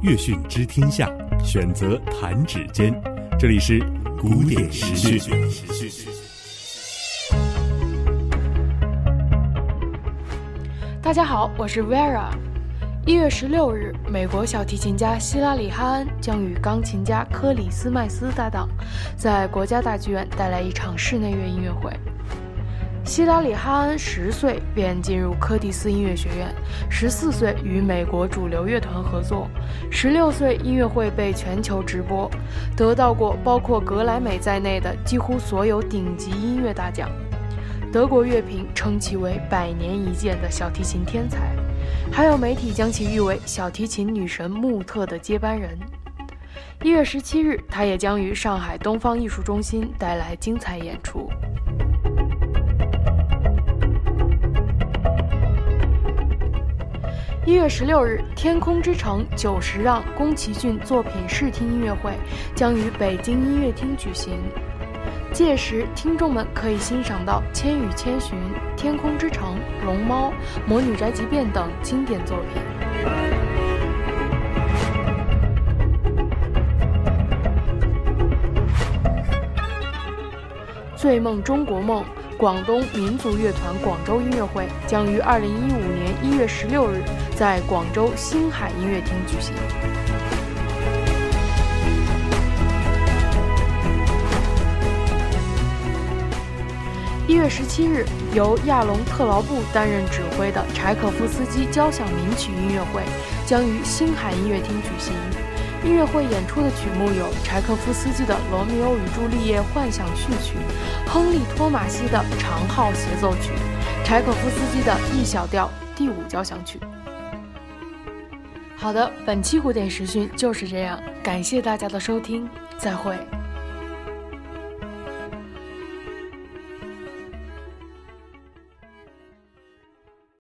乐讯知天下，选择弹指间。这里是古典时讯。大家好，我是 Vera。一月十六日，美国小提琴家希拉里·哈恩将与钢琴家科里斯麦斯搭档，在国家大剧院带来一场室内乐音乐会。希拉里·哈恩十岁便进入柯蒂斯音乐学院，十四岁与美国主流乐团合作，十六岁音乐会被全球直播，得到过包括格莱美在内的几乎所有顶级音乐大奖。德国乐评称其为百年一见的小提琴天才，还有媒体将其誉为小提琴女神穆特的接班人。一月十七日，他也将于上海东方艺术中心带来精彩演出。一月十六日，《天空之城》九十让宫崎骏作品试听音乐会将于北京音乐厅举行，届时听众们可以欣赏到《千与千寻》《天空之城》《龙猫》《魔女宅急便》等经典作品。《醉梦中国梦》广东民族乐团广州音乐会将于二零一五年一月十六日在广州星海音乐厅举行。一月十七日，由亚龙特劳布担任指挥的柴可夫斯基交响名曲音乐会将于星海音乐厅举行。音乐会演出的曲目有柴可夫斯基的《罗密欧与朱丽叶》幻想序曲，亨利·托马西的长号协奏曲，柴可夫斯基的 E 小调第五交响曲。好的，本期古典时讯就是这样，感谢大家的收听，再会。